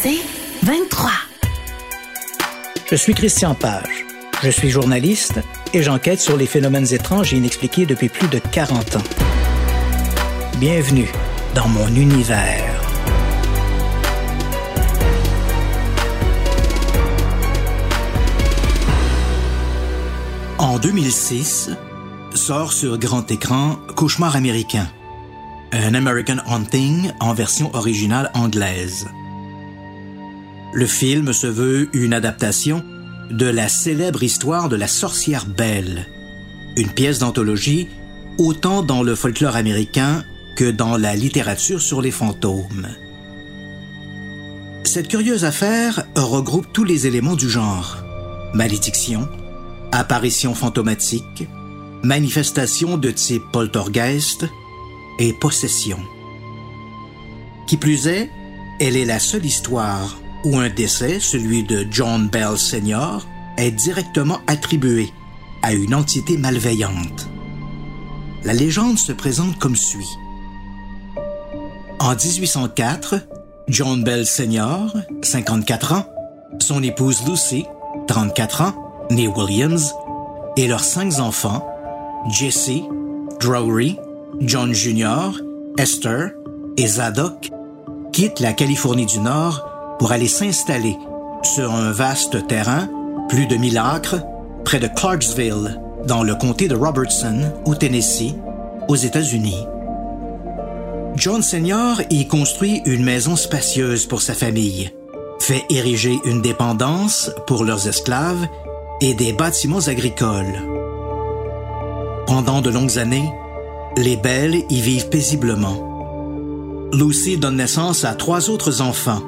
C'est 23. Je suis Christian Page. Je suis journaliste et j'enquête sur les phénomènes étranges et inexpliqués depuis plus de 40 ans. Bienvenue dans mon univers. En 2006, sort sur grand écran Cauchemar américain, un American Haunting en version originale anglaise. Le film se veut une adaptation de la célèbre histoire de la sorcière Belle, une pièce d'anthologie autant dans le folklore américain que dans la littérature sur les fantômes. Cette curieuse affaire regroupe tous les éléments du genre. Malédiction, apparition fantomatique, manifestation de type poltergeist et possession. Qui plus est, elle est la seule histoire où un décès, celui de John Bell Sr., est directement attribué à une entité malveillante. La légende se présente comme suit. En 1804, John Bell Sr., 54 ans, son épouse Lucy, 34 ans, née Williams, et leurs cinq enfants, Jesse, Drowry, John Jr., Esther et Zadok, quittent la Californie du Nord pour aller s'installer sur un vaste terrain, plus de 1000 acres, près de Clarksville, dans le comté de Robertson, au Tennessee, aux États-Unis. John Senior y construit une maison spacieuse pour sa famille, fait ériger une dépendance pour leurs esclaves et des bâtiments agricoles. Pendant de longues années, les Belles y vivent paisiblement. Lucy donne naissance à trois autres enfants,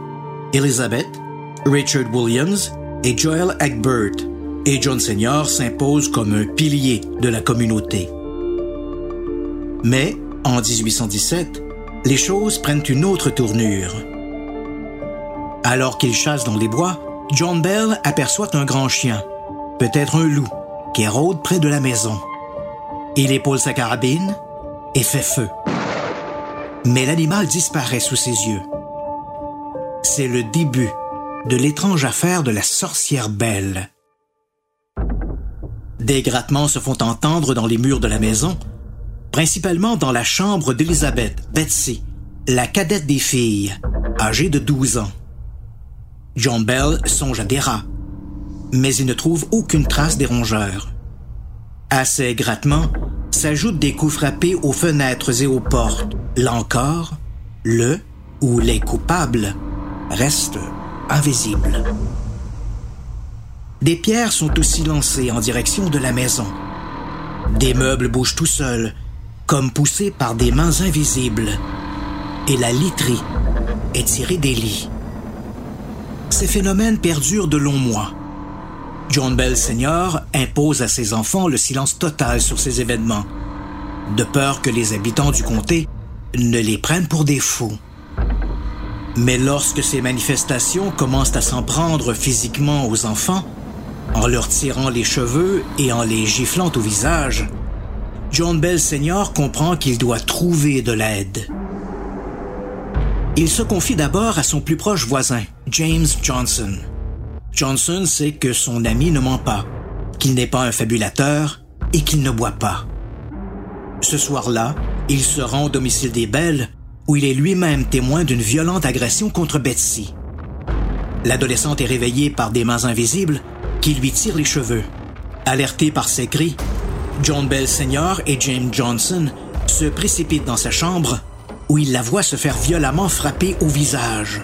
Elizabeth, Richard Williams et Joel Egbert, et John Senior s'impose comme un pilier de la communauté. Mais, en 1817, les choses prennent une autre tournure. Alors qu'il chasse dans les bois, John Bell aperçoit un grand chien, peut-être un loup, qui rôde près de la maison. Il épaule sa carabine et fait feu. Mais l'animal disparaît sous ses yeux c'est le début de l'étrange affaire de la sorcière belle. Des grattements se font entendre dans les murs de la maison, principalement dans la chambre d'Elizabeth, Betsy, la cadette des filles, âgée de 12 ans. John Bell songe à des rats, mais il ne trouve aucune trace des rongeurs. À ces grattements s'ajoutent des coups frappés aux fenêtres et aux portes. Là encore, le ou les coupables reste invisible. Des pierres sont aussi lancées en direction de la maison. Des meubles bougent tout seuls, comme poussés par des mains invisibles. Et la literie est tirée des lits. Ces phénomènes perdurent de longs mois. John Bell Sr. impose à ses enfants le silence total sur ces événements, de peur que les habitants du comté ne les prennent pour des fous. Mais lorsque ces manifestations commencent à s'en prendre physiquement aux enfants, en leur tirant les cheveux et en les giflant au visage, John Bell Sr. comprend qu'il doit trouver de l'aide. Il se confie d'abord à son plus proche voisin, James Johnson. Johnson sait que son ami ne ment pas, qu'il n'est pas un fabulateur et qu'il ne boit pas. Ce soir-là, il se rend au domicile des Belles où il est lui-même témoin d'une violente agression contre Betsy. L'adolescente est réveillée par des mains invisibles qui lui tirent les cheveux. Alertés par ces cris, John Bell Sr. et James Johnson se précipitent dans sa chambre où ils la voient se faire violemment frapper au visage.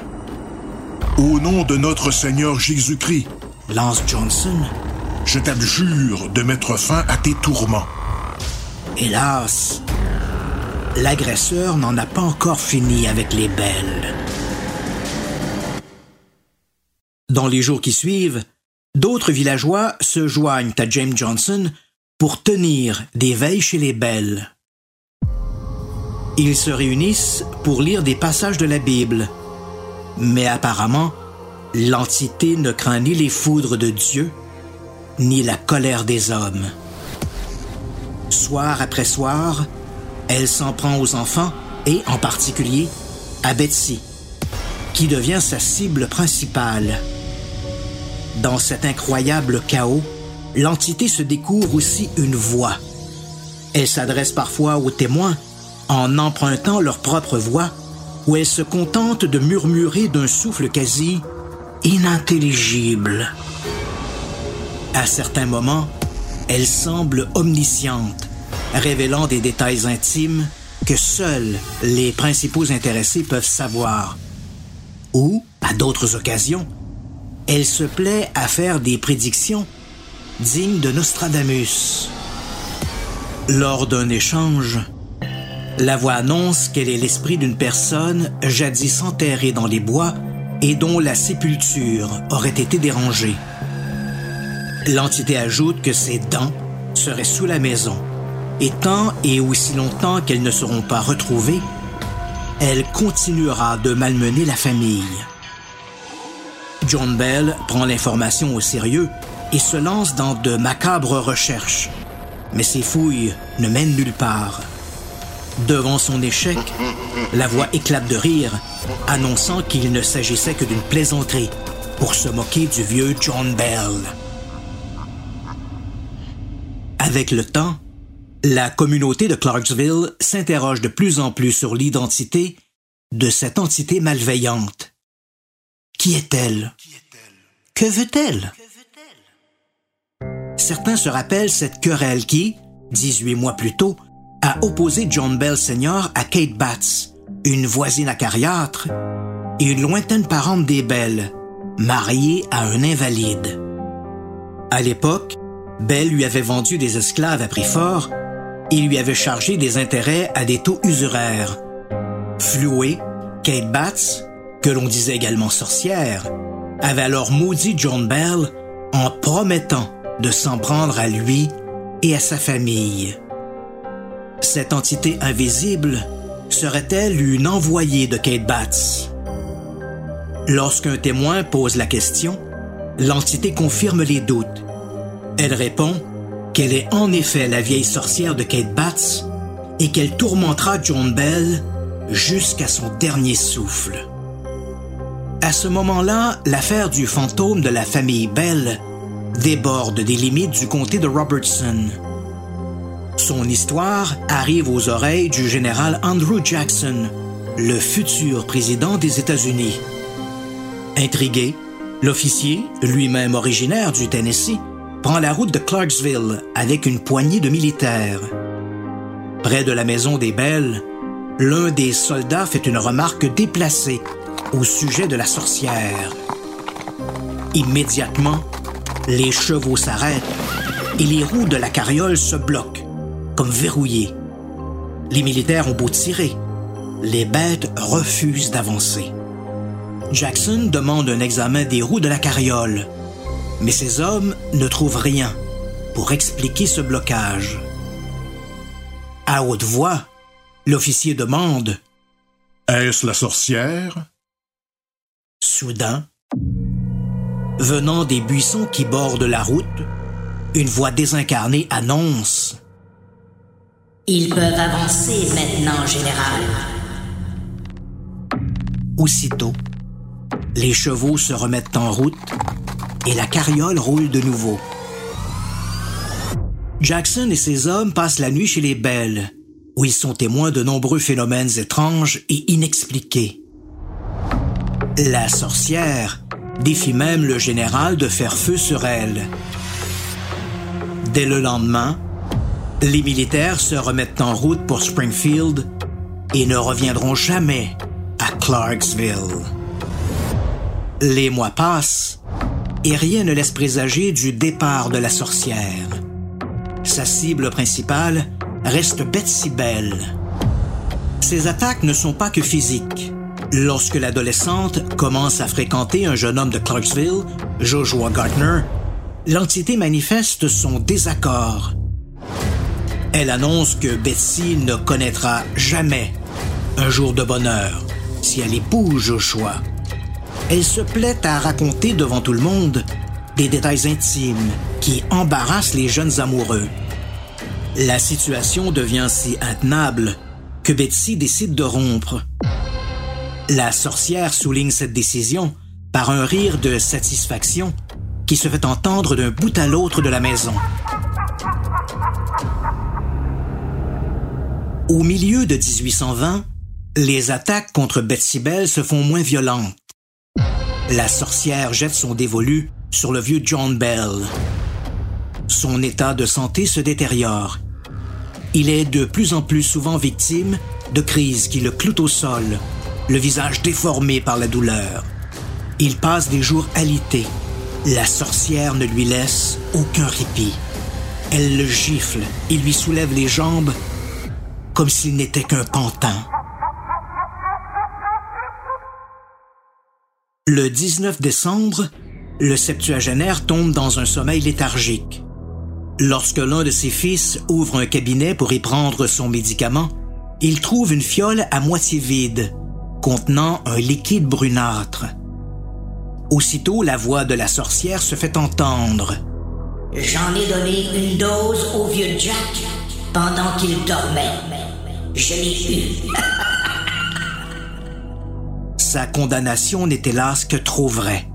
Au nom de notre Seigneur Jésus-Christ, lance Johnson, je t'abjure de mettre fin à tes tourments. Hélas, l'agresseur n'en a pas encore fini avec les belles. Dans les jours qui suivent, d'autres villageois se joignent à James Johnson pour tenir des veilles chez les belles. Ils se réunissent pour lire des passages de la Bible, mais apparemment, l'entité ne craint ni les foudres de Dieu, ni la colère des hommes. Soir après soir, elle s'en prend aux enfants et, en particulier, à Betsy, qui devient sa cible principale. Dans cet incroyable chaos, l'entité se découvre aussi une voix. Elle s'adresse parfois aux témoins en empruntant leur propre voix, ou elle se contente de murmurer d'un souffle quasi inintelligible. À certains moments, elle semble omnisciente, révélant des détails intimes que seuls les principaux intéressés peuvent savoir. Ou, à d'autres occasions, elle se plaît à faire des prédictions dignes de Nostradamus. Lors d'un échange, la voix annonce qu'elle est l'esprit d'une personne jadis enterrée dans les bois et dont la sépulture aurait été dérangée. L'entité ajoute que ses dents seraient sous la maison, et tant et aussi longtemps qu'elles ne seront pas retrouvées, elle continuera de malmener la famille. John Bell prend l'information au sérieux et se lance dans de macabres recherches. Mais ses fouilles ne mènent nulle part. Devant son échec, la voix éclate de rire, annonçant qu'il ne s'agissait que d'une plaisanterie pour se moquer du vieux John Bell. Avec le temps, la communauté de Clarksville s'interroge de plus en plus sur l'identité de cette entité malveillante. Qui est-elle? Que veut-elle? Certains se rappellent cette querelle qui, 18 mois plus tôt, a opposé John Bell Sr. à Kate Batts, une voisine acariâtre et une lointaine parente des Bell, mariée à un invalide. À l'époque, Bell lui avait vendu des esclaves à prix fort et lui avait chargé des intérêts à des taux usuraires. Flouée, Kate Batts, que l'on disait également sorcière, avait alors maudit John Bell en promettant de s'en prendre à lui et à sa famille. Cette entité invisible serait-elle une envoyée de Kate Batts? Lorsqu'un témoin pose la question, l'entité confirme les doutes. Elle répond qu'elle est en effet la vieille sorcière de Kate Batts et qu'elle tourmentera John Bell jusqu'à son dernier souffle. À ce moment-là, l'affaire du fantôme de la famille Bell déborde des limites du comté de Robertson. Son histoire arrive aux oreilles du général Andrew Jackson, le futur président des États-Unis. Intrigué, l'officier, lui-même originaire du Tennessee, prend la route de Clarksville avec une poignée de militaires. Près de la maison des Belles, l'un des soldats fait une remarque déplacée au sujet de la sorcière. Immédiatement, les chevaux s'arrêtent et les roues de la carriole se bloquent, comme verrouillées. Les militaires ont beau tirer, les bêtes refusent d'avancer. Jackson demande un examen des roues de la carriole, mais ses hommes ne trouvent rien pour expliquer ce blocage. À haute voix, l'officier demande Est-ce la sorcière? Soudain, venant des buissons qui bordent la route, une voix désincarnée annonce Ils peuvent avancer maintenant, général. Aussitôt, les chevaux se remettent en route et la carriole roule de nouveau. Jackson et ses hommes passent la nuit chez les Belles, où ils sont témoins de nombreux phénomènes étranges et inexpliqués. La sorcière défie même le général de faire feu sur elle. Dès le lendemain, les militaires se remettent en route pour Springfield et ne reviendront jamais à Clarksville. Les mois passent et rien ne laisse présager du départ de la sorcière. Sa cible principale reste Betsy Bell. Ses attaques ne sont pas que physiques. Lorsque l'adolescente commence à fréquenter un jeune homme de Clarksville, Joshua Gartner, l'entité manifeste son désaccord. Elle annonce que Betsy ne connaîtra jamais un jour de bonheur si elle épouse Joshua. Elle se plaît à raconter devant tout le monde des détails intimes qui embarrassent les jeunes amoureux. La situation devient si intenable que Betsy décide de rompre. La sorcière souligne cette décision par un rire de satisfaction qui se fait entendre d'un bout à l'autre de la maison. Au milieu de 1820, les attaques contre Betsy Bell se font moins violentes. La sorcière jette son dévolu sur le vieux John Bell. Son état de santé se détériore. Il est de plus en plus souvent victime de crises qui le clouent au sol, le visage déformé par la douleur. Il passe des jours alités. La sorcière ne lui laisse aucun répit. Elle le gifle et lui soulève les jambes comme s'il n'était qu'un pantin. Le 19 décembre, le septuagénaire tombe dans un sommeil léthargique. Lorsque l'un de ses fils ouvre un cabinet pour y prendre son médicament, il trouve une fiole à moitié vide, contenant un liquide brunâtre. Aussitôt, la voix de la sorcière se fait entendre. J'en ai donné une dose au vieux Jack pendant qu'il dormait. Je l'ai eu. Condamnation n'est hélas que trop vraie.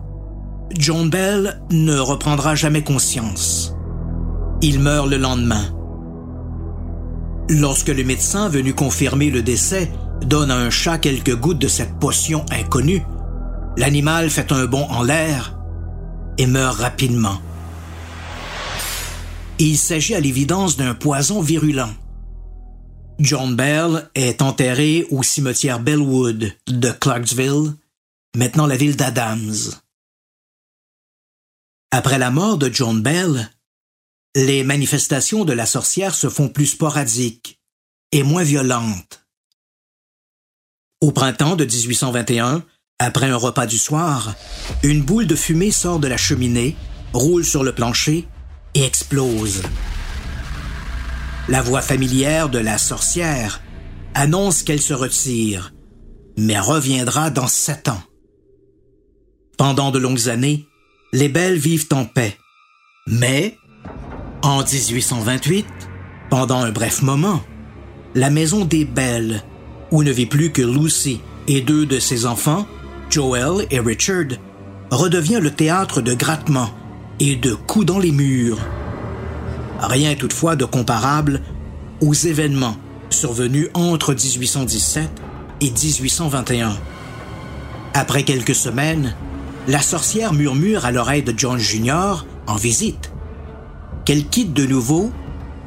John Bell ne reprendra jamais conscience. Il meurt le lendemain. Lorsque le médecin venu confirmer le décès donne à un chat quelques gouttes de cette potion inconnue, l'animal fait un bond en l'air et meurt rapidement. Il s'agit à l'évidence d'un poison virulent. John Bell est enterré au cimetière Bellwood de Clarksville, maintenant la ville d'Adams. Après la mort de John Bell, les manifestations de la sorcière se font plus sporadiques et moins violentes. Au printemps de 1821, après un repas du soir, une boule de fumée sort de la cheminée, roule sur le plancher et explose. La voix familière de la sorcière annonce qu'elle se retire, mais reviendra dans sept ans. Pendant de longues années, les belles vivent en paix. Mais, en 1828, pendant un bref moment, la maison des Belles, où ne vit plus que Lucy et deux de ses enfants, Joel et Richard, redevient le théâtre de grattements et de coups dans les murs. Rien toutefois de comparable aux événements survenus entre 1817 et 1821. Après quelques semaines, la sorcière murmure à l'oreille de John Jr. en visite qu'elle quitte de nouveau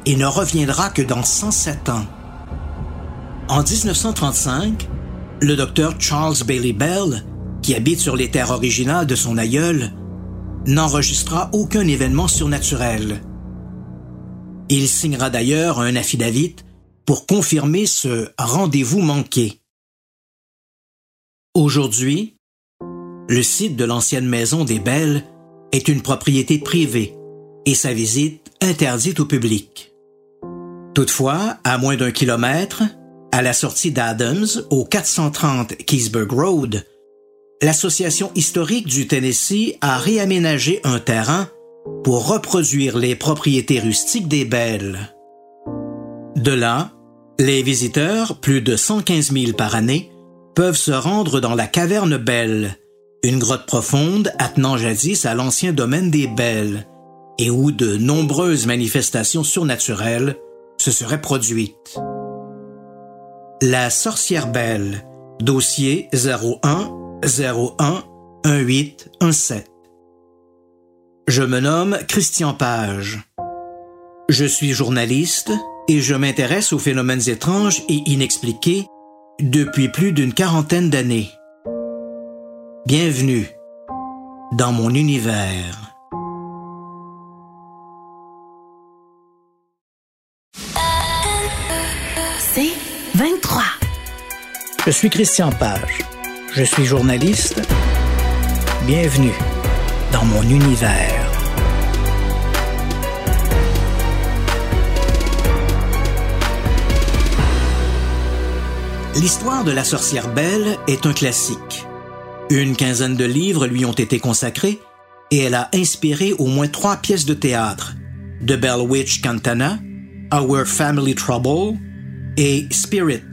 et ne reviendra que dans 107 ans. En 1935, le docteur Charles Bailey Bell, qui habite sur les terres originales de son aïeul, n'enregistra aucun événement surnaturel. Il signera d'ailleurs un affidavit pour confirmer ce rendez-vous manqué. Aujourd'hui, le site de l'ancienne maison des Belles est une propriété privée et sa visite interdite au public. Toutefois, à moins d'un kilomètre, à la sortie d'Adams, au 430 Keysburg Road, l'Association historique du Tennessee a réaménagé un terrain pour reproduire les propriétés rustiques des Belles. De là, les visiteurs, plus de 115 000 par année, peuvent se rendre dans la caverne Belle, une grotte profonde attenant jadis à l'ancien domaine des Belles, et où de nombreuses manifestations surnaturelles se seraient produites. La sorcière belle, dossier 01 01 1817. Je me nomme Christian Page. Je suis journaliste et je m'intéresse aux phénomènes étranges et inexpliqués depuis plus d'une quarantaine d'années. Bienvenue dans mon univers. C'est 23. Je suis Christian Page. Je suis journaliste. Bienvenue mon univers. L'histoire de la sorcière Belle est un classique. Une quinzaine de livres lui ont été consacrés et elle a inspiré au moins trois pièces de théâtre, The Bell Witch Cantana, Our Family Trouble et Spirit,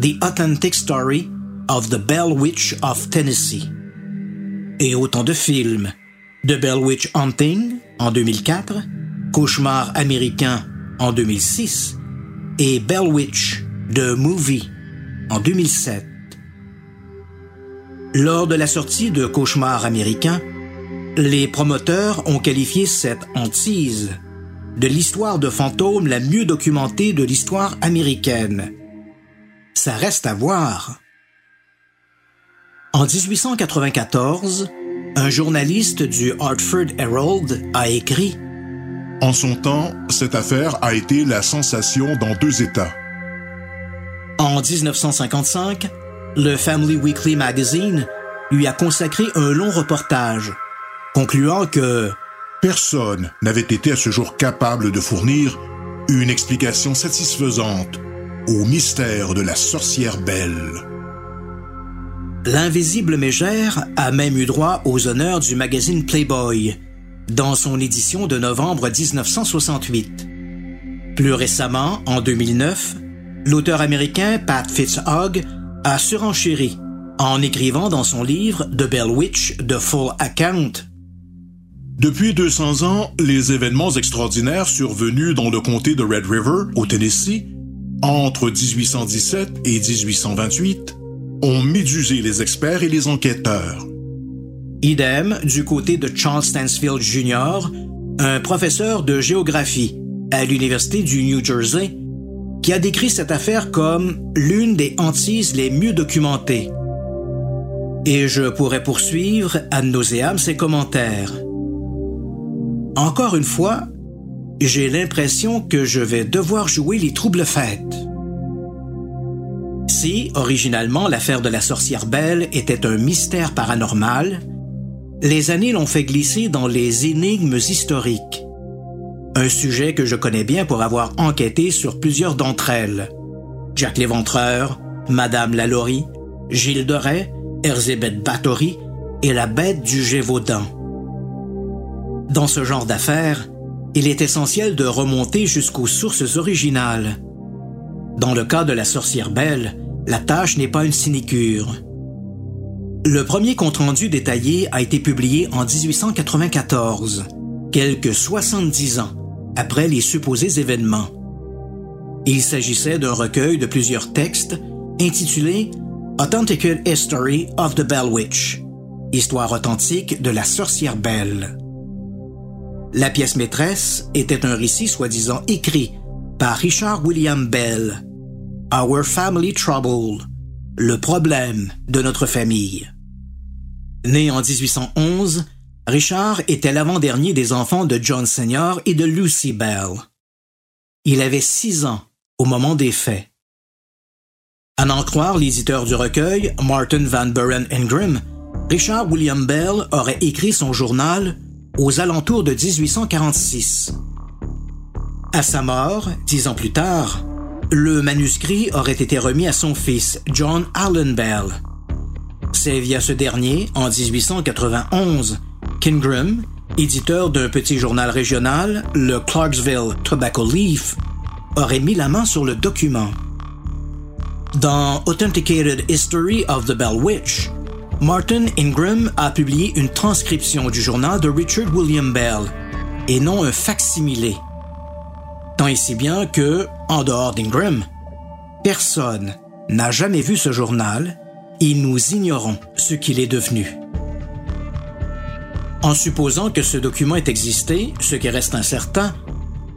The Authentic Story of the Bell Witch of Tennessee. Et autant de films. The Bell Witch Hunting en 2004, Cauchemar américain en 2006 et Bell Witch The Movie en 2007. Lors de la sortie de Cauchemar américain, les promoteurs ont qualifié cette hantise de l'histoire de fantômes la mieux documentée de l'histoire américaine. Ça reste à voir. En 1894, un journaliste du Hartford Herald a écrit En son temps, cette affaire a été la sensation dans deux États. En 1955, le Family Weekly Magazine lui a consacré un long reportage, concluant que Personne n'avait été à ce jour capable de fournir une explication satisfaisante au mystère de la sorcière belle. L'invisible mégère a même eu droit aux honneurs du magazine Playboy dans son édition de novembre 1968. Plus récemment, en 2009, l'auteur américain Pat Fitzhugh a surenchéri en écrivant dans son livre The Bell Witch, The Full Account depuis 200 ans, les événements extraordinaires survenus dans le comté de Red River, au Tennessee, entre 1817 et 1828, ont médusé les experts et les enquêteurs. Idem du côté de Charles Stansfield Jr., un professeur de géographie à l'Université du New Jersey, qui a décrit cette affaire comme l'une des hantises les mieux documentées. Et je pourrais poursuivre ad nauseam ses commentaires. Encore une fois, j'ai l'impression que je vais devoir jouer les troubles fêtes. Si, originalement, l'affaire de la sorcière belle était un mystère paranormal, les années l'ont fait glisser dans les énigmes historiques. Un sujet que je connais bien pour avoir enquêté sur plusieurs d'entre elles. Jack l'Éventreur, Madame Lalaurie, Gilles Rais, Erzébeth Bathory et la bête du Gévaudan. Dans ce genre d'affaires, il est essentiel de remonter jusqu'aux sources originales. Dans le cas de la sorcière belle, la tâche n'est pas une sinécure. Le premier compte-rendu détaillé a été publié en 1894, quelques 70 ans après les supposés événements. Il s'agissait d'un recueil de plusieurs textes intitulé Authentic History of the Bell Witch, Histoire authentique de la sorcière belle. La pièce maîtresse était un récit soi-disant écrit par Richard William Bell, Our Family Trouble, le problème de notre famille. Né en 1811, Richard était l'avant-dernier des enfants de John Senior et de Lucy Bell. Il avait six ans au moment des faits. À n'en croire l'éditeur du recueil, Martin Van Buren Ingram, Richard William Bell aurait écrit son journal aux alentours de 1846. À sa mort, dix ans plus tard, le manuscrit aurait été remis à son fils, John Allen Bell. C'est via ce dernier, en 1891, qu'Ingram, éditeur d'un petit journal régional, le Clarksville Tobacco Leaf, aurait mis la main sur le document. Dans Authenticated History of the Bell Witch, Martin Ingram a publié une transcription du journal de Richard William Bell et non un facsimilé. Tant et si bien que, en dehors d'Ingram, personne n'a jamais vu ce journal et nous ignorons ce qu'il est devenu. En supposant que ce document ait existé, ce qui reste incertain,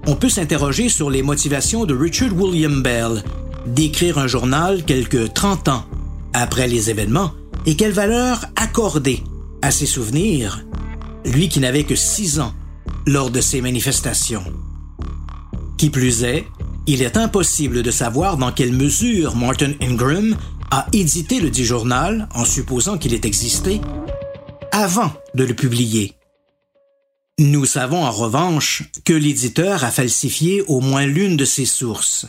on peut s'interroger sur les motivations de Richard William Bell d'écrire un journal quelques 30 ans après les événements et quelle valeur accorder à ses souvenirs, lui qui n'avait que six ans lors de ces manifestations. Qui plus est, il est impossible de savoir dans quelle mesure Martin Ingram a édité le dit journal en supposant qu'il ait existé avant de le publier. Nous savons en revanche que l'éditeur a falsifié au moins l'une de ses sources.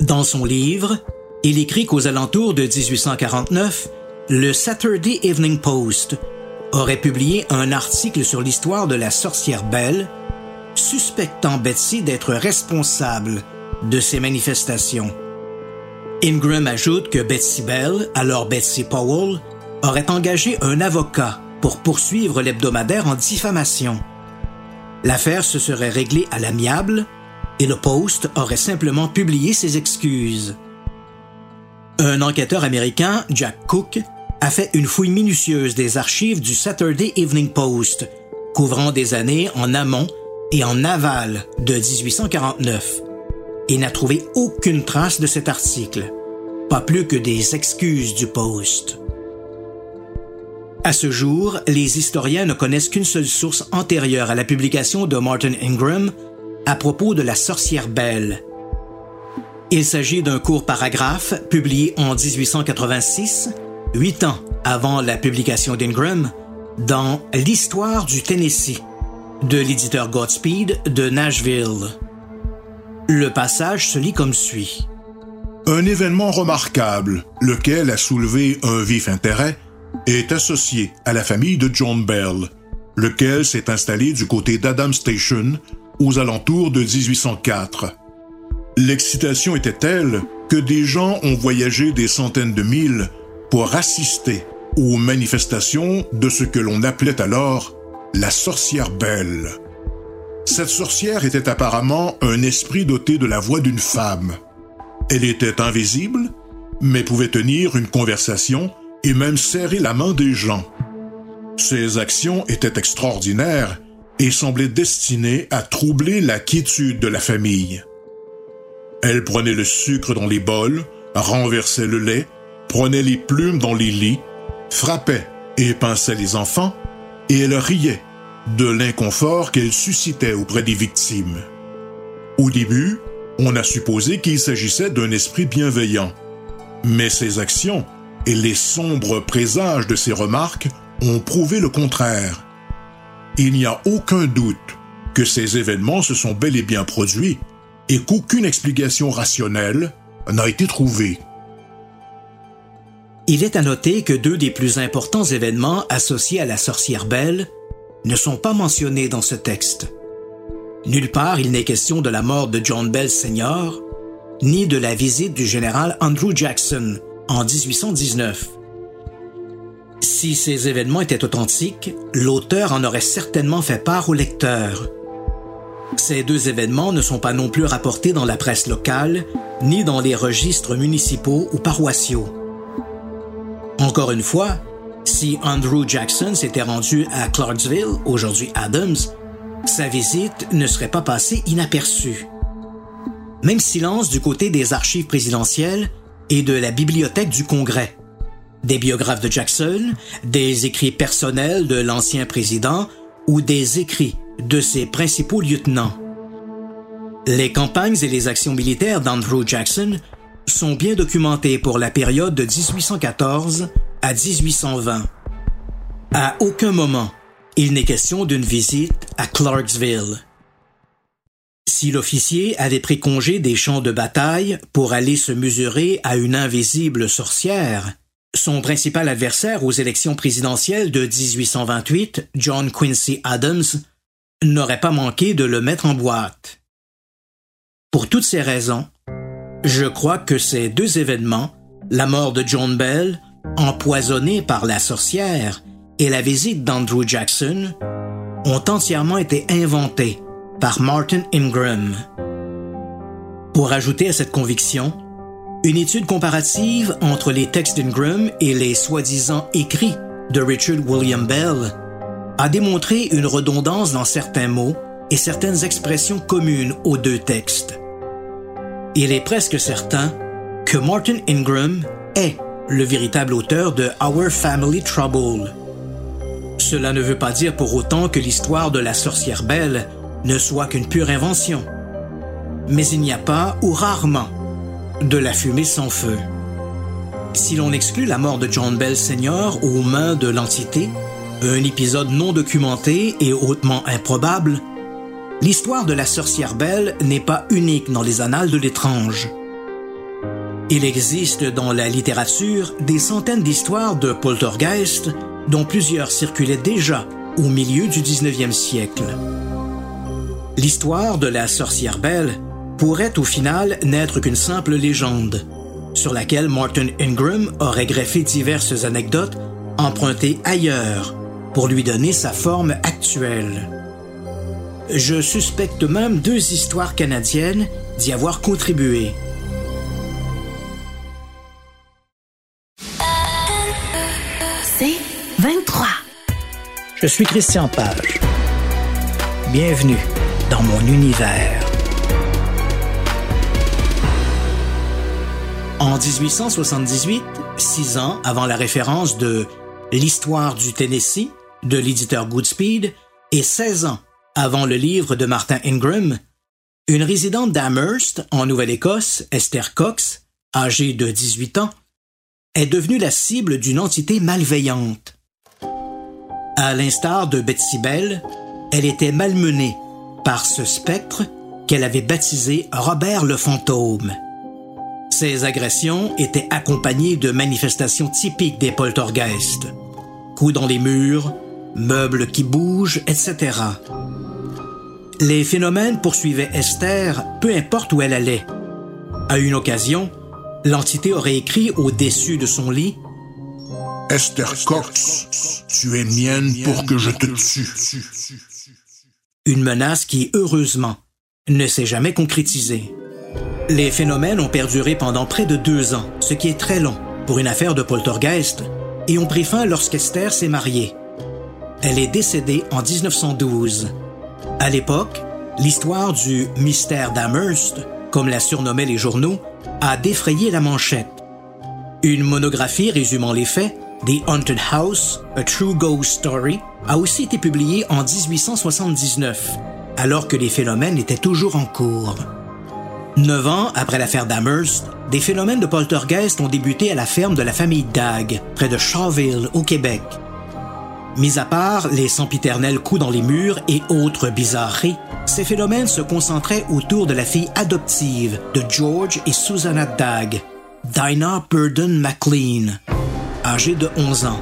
Dans son livre, il écrit qu'aux alentours de 1849, le Saturday Evening Post aurait publié un article sur l'histoire de la sorcière Belle, suspectant Betsy d'être responsable de ces manifestations. Ingram ajoute que Betsy Bell, alors Betsy Powell, aurait engagé un avocat pour poursuivre l'hebdomadaire en diffamation. L'affaire se serait réglée à l'amiable et le Post aurait simplement publié ses excuses. Un enquêteur américain, Jack Cook, a fait une fouille minutieuse des archives du Saturday Evening Post, couvrant des années en amont et en aval de 1849, et n'a trouvé aucune trace de cet article, pas plus que des excuses du Post. À ce jour, les historiens ne connaissent qu'une seule source antérieure à la publication de Martin Ingram à propos de la sorcière belle. Il s'agit d'un court paragraphe publié en 1886, huit ans avant la publication d'Ingram, dans L'histoire du Tennessee de l'éditeur Godspeed de Nashville. Le passage se lit comme suit. Un événement remarquable, lequel a soulevé un vif intérêt, est associé à la famille de John Bell, lequel s'est installé du côté d'Adam Station aux alentours de 1804. L'excitation était telle que des gens ont voyagé des centaines de milles pour assister aux manifestations de ce que l'on appelait alors la sorcière belle. Cette sorcière était apparemment un esprit doté de la voix d'une femme. Elle était invisible, mais pouvait tenir une conversation et même serrer la main des gens. Ses actions étaient extraordinaires et semblaient destinées à troubler la quiétude de la famille. Elle prenait le sucre dans les bols, renversait le lait, prenait les plumes dans les lits, frappait et pinçait les enfants, et elle riait de l'inconfort qu'elle suscitait auprès des victimes. Au début, on a supposé qu'il s'agissait d'un esprit bienveillant, mais ses actions et les sombres présages de ses remarques ont prouvé le contraire. Il n'y a aucun doute que ces événements se sont bel et bien produits et qu'aucune explication rationnelle n'a été trouvée. Il est à noter que deux des plus importants événements associés à la sorcière belle ne sont pas mentionnés dans ce texte. Nulle part il n'est question de la mort de John Bell Sr., ni de la visite du général Andrew Jackson en 1819. Si ces événements étaient authentiques, l'auteur en aurait certainement fait part au lecteur. Ces deux événements ne sont pas non plus rapportés dans la presse locale, ni dans les registres municipaux ou paroissiaux. Encore une fois, si Andrew Jackson s'était rendu à Clarksville, aujourd'hui Adams, sa visite ne serait pas passée inaperçue. Même silence du côté des archives présidentielles et de la bibliothèque du Congrès. Des biographes de Jackson, des écrits personnels de l'ancien président ou des écrits de ses principaux lieutenants. Les campagnes et les actions militaires d'Andrew Jackson sont bien documentées pour la période de 1814 à 1820. À aucun moment, il n'est question d'une visite à Clarksville. Si l'officier avait pris congé des champs de bataille pour aller se mesurer à une invisible sorcière, son principal adversaire aux élections présidentielles de 1828, John Quincy Adams, n'aurait pas manqué de le mettre en boîte. Pour toutes ces raisons, je crois que ces deux événements, la mort de John Bell, empoisonné par la sorcière, et la visite d'Andrew Jackson, ont entièrement été inventés par Martin Ingram. Pour ajouter à cette conviction, une étude comparative entre les textes d'Ingram et les soi-disant écrits de Richard William Bell a démontré une redondance dans certains mots et certaines expressions communes aux deux textes. Il est presque certain que Martin Ingram est le véritable auteur de Our Family Trouble. Cela ne veut pas dire pour autant que l'histoire de la sorcière belle ne soit qu'une pure invention. Mais il n'y a pas, ou rarement, de la fumée sans feu. Si l'on exclut la mort de John Bell Sr. aux mains de l'entité, un épisode non documenté et hautement improbable, l'histoire de la sorcière belle n'est pas unique dans les annales de l'étrange. Il existe dans la littérature des centaines d'histoires de poltergeist dont plusieurs circulaient déjà au milieu du 19e siècle. L'histoire de la sorcière belle pourrait au final n'être qu'une simple légende, sur laquelle Martin Ingram aurait greffé diverses anecdotes empruntées ailleurs pour lui donner sa forme actuelle. Je suspecte même deux histoires canadiennes d'y avoir contribué. Je suis Christian Page. Bienvenue dans mon univers. En 1878, six ans avant la référence de L'histoire du Tennessee de l'éditeur Goodspeed et 16 ans avant le livre de Martin Ingram, une résidente d'Amherst, en Nouvelle-Écosse, Esther Cox, âgée de 18 ans, est devenue la cible d'une entité malveillante. À l'instar de Betsy Bell, elle était malmenée par ce spectre qu'elle avait baptisé Robert le fantôme. Ces agressions étaient accompagnées de manifestations typiques des poltergeists. Coups dans les murs, meubles qui bougent, etc. Les phénomènes poursuivaient Esther, peu importe où elle allait. À une occasion, l'entité aurait écrit au-dessus de son lit Esther Cox, tu es mienne pour que je te tue. Une menace qui, heureusement, ne s'est jamais concrétisée. Les phénomènes ont perduré pendant près de deux ans, ce qui est très long pour une affaire de poltergeist, et ont pris fin lorsqu'Esther s'est mariée. Elle est décédée en 1912. À l'époque, l'histoire du mystère d'Amherst, comme la surnommaient les journaux, a défrayé la manchette. Une monographie résumant les faits, The Haunted House, A True Ghost Story, a aussi été publiée en 1879, alors que les phénomènes étaient toujours en cours. Neuf ans après l'affaire d'Amherst, des phénomènes de poltergeist ont débuté à la ferme de la famille Dag, près de Shawville, au Québec. Mis à part les sempiternels coups dans les murs et autres bizarreries, ces phénomènes se concentraient autour de la fille adoptive de George et Susanna Dag, Dinah Burden McLean, âgée de 11 ans.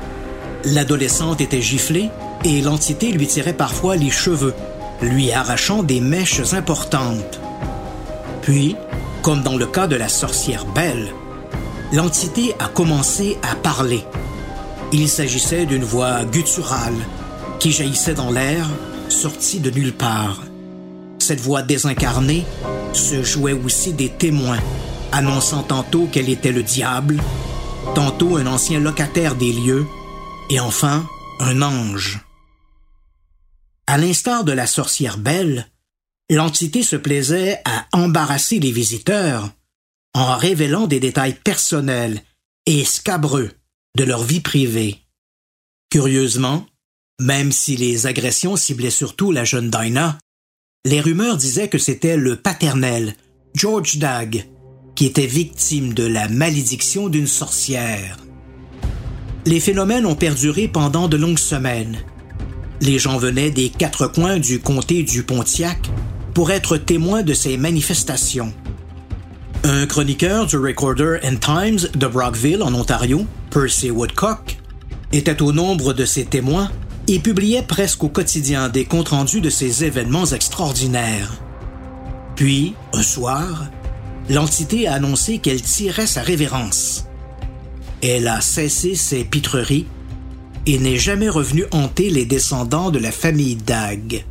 L'adolescente était giflée et l'entité lui tirait parfois les cheveux, lui arrachant des mèches importantes. Puis, comme dans le cas de la sorcière Belle, l'entité a commencé à parler. Il s'agissait d'une voix gutturale qui jaillissait dans l'air, sortie de nulle part. Cette voix désincarnée se jouait aussi des témoins, annonçant tantôt qu'elle était le diable, tantôt un ancien locataire des lieux, et enfin un ange. À l'instar de la sorcière Belle, l'entité se plaisait à embarrasser les visiteurs en révélant des détails personnels et scabreux de leur vie privée. Curieusement, même si les agressions ciblaient surtout la jeune Dinah, les rumeurs disaient que c'était le paternel, George Dag, qui était victime de la malédiction d'une sorcière. Les phénomènes ont perduré pendant de longues semaines. Les gens venaient des quatre coins du comté du Pontiac pour être témoins de ces manifestations. Un chroniqueur du Recorder and Times de Brockville, en Ontario, Percy Woodcock, était au nombre de ces témoins et publiait presque au quotidien des comptes rendus de ces événements extraordinaires. Puis, un soir, l'entité a annoncé qu'elle tirait sa révérence. Elle a cessé ses pitreries et n'est jamais revenue hanter les descendants de la famille Dag.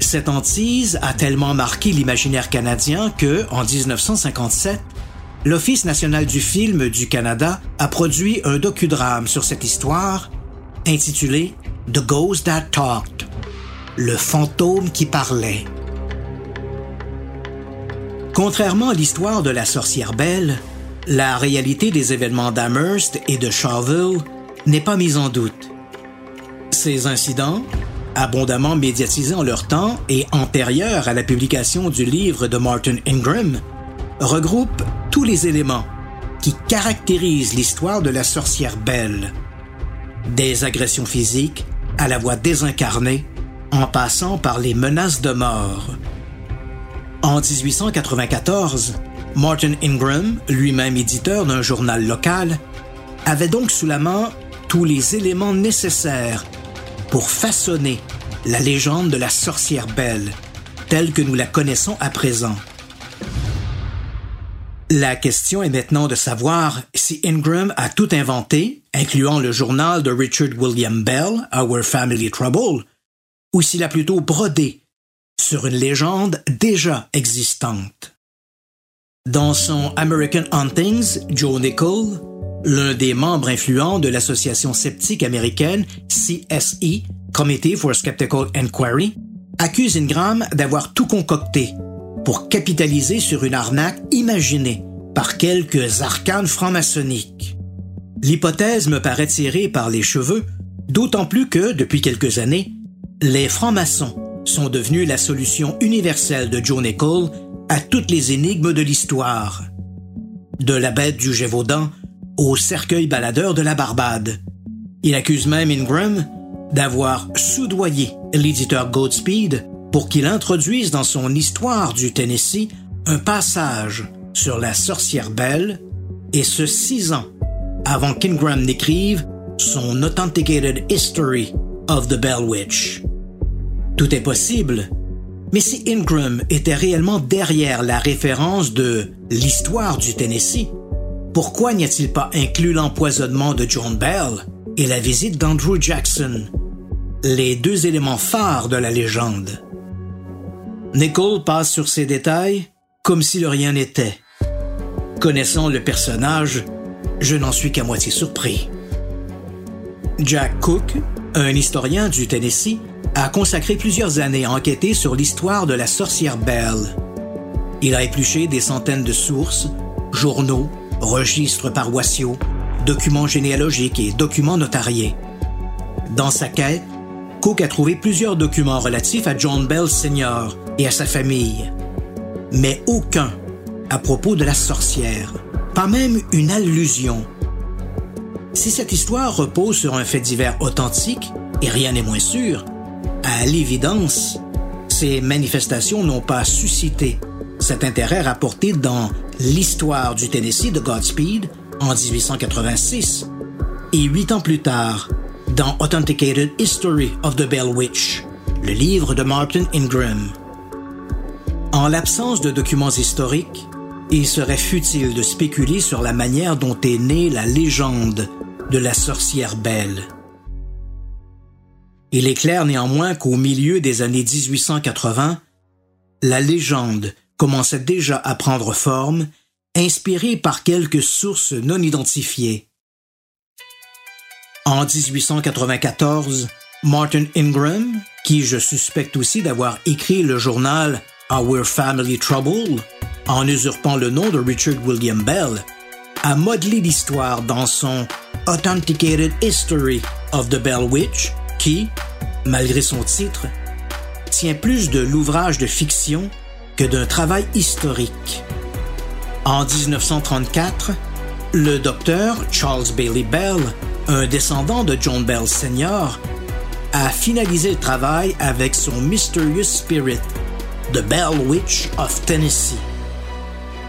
Cette hantise a tellement marqué l'imaginaire canadien que, en 1957, l'Office national du film du Canada a produit un docudrame sur cette histoire intitulé The Ghost That Talked, le fantôme qui parlait. Contrairement à l'histoire de la sorcière Belle, la réalité des événements d'Amherst et de Shawville n'est pas mise en doute. Ces incidents, abondamment médiatisés en leur temps et antérieurs à la publication du livre de Martin Ingram, regroupent tous les éléments qui caractérisent l'histoire de la sorcière Belle. Des agressions physiques à la voix désincarnée, en passant par les menaces de mort. En 1894, Martin Ingram, lui-même éditeur d'un journal local, avait donc sous la main tous les éléments nécessaires pour façonner la légende de la sorcière belle, telle que nous la connaissons à présent. La question est maintenant de savoir si Ingram a tout inventé, incluant le journal de Richard William Bell, Our Family Trouble, ou s'il a plutôt brodé sur une légende déjà existante. Dans son American Huntings, Joe Nichol, l'un des membres influents de l'association sceptique américaine CSE, Committee for Skeptical Inquiry, accuse Ingram d'avoir tout concocté pour capitaliser sur une arnaque imaginée par quelques arcanes franc-maçonniques. L'hypothèse me paraît tirée par les cheveux, d'autant plus que, depuis quelques années, les francs-maçons sont devenus la solution universelle de Joe Nichol à toutes les énigmes de l'histoire. De la bête du Gévaudan au cercueil baladeur de la Barbade. Il accuse même Ingram d'avoir soudoyé l'éditeur Godspeed pour qu'il introduise dans son histoire du Tennessee un passage sur la sorcière belle, et ce six ans avant qu'Ingram n'écrive son Authenticated History of the Bell Witch. Tout est possible, mais si Ingram était réellement derrière la référence de l'histoire du Tennessee, pourquoi n'y a-t-il pas inclus l'empoisonnement de John Bell et la visite d'Andrew Jackson, les deux éléments phares de la légende? Nicole passe sur ces détails comme si le rien n'était. Connaissant le personnage, je n'en suis qu'à moitié surpris. Jack Cook, un historien du Tennessee, a consacré plusieurs années à enquêter sur l'histoire de la sorcière Belle. Il a épluché des centaines de sources, journaux, registres paroissiaux, documents généalogiques et documents notariés. Dans sa quête, Cook a trouvé plusieurs documents relatifs à John Bell Sr. et à sa famille, mais aucun à propos de la sorcière, pas même une allusion. Si cette histoire repose sur un fait divers authentique, et rien n'est moins sûr, à l'évidence, ces manifestations n'ont pas suscité cet intérêt rapporté dans l'histoire du Tennessee de Godspeed en 1886 et huit ans plus tard dans Authenticated History of the Bell Witch, le livre de Martin Ingram. En l'absence de documents historiques, il serait futile de spéculer sur la manière dont est née la légende de la sorcière belle. Il est clair néanmoins qu'au milieu des années 1880, la légende commençait déjà à prendre forme, inspirée par quelques sources non identifiées. En 1894, Martin Ingram, qui je suspecte aussi d'avoir écrit le journal Our Family Trouble, en usurpant le nom de Richard William Bell, a modelé l'histoire dans son Authenticated History of the Bell Witch, qui, malgré son titre, tient plus de l'ouvrage de fiction que d'un travail historique. En 1934, le docteur Charles Bailey Bell, un descendant de John Bell Sr., a finalisé le travail avec son Mysterious Spirit, The Bell Witch of Tennessee.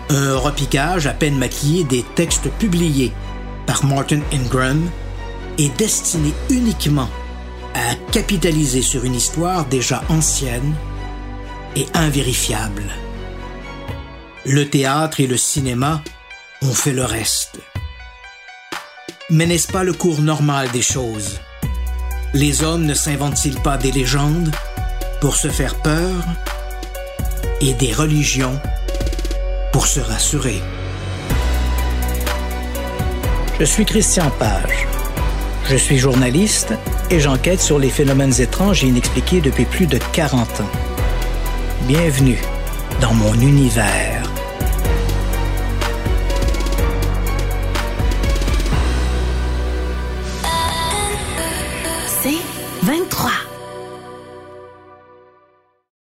Un repiquage à peine maquillé des textes publiés par Martin Ingram est destiné uniquement à capitaliser sur une histoire déjà ancienne et invérifiable. Le théâtre et le cinéma ont fait le reste. Mais n'est-ce pas le cours normal des choses? Les hommes ne s'inventent-ils pas des légendes pour se faire peur et des religions pour se rassurer? Je suis Christian Page. Je suis journaliste et j'enquête sur les phénomènes étranges et inexpliqués depuis plus de 40 ans. Bienvenue dans mon univers.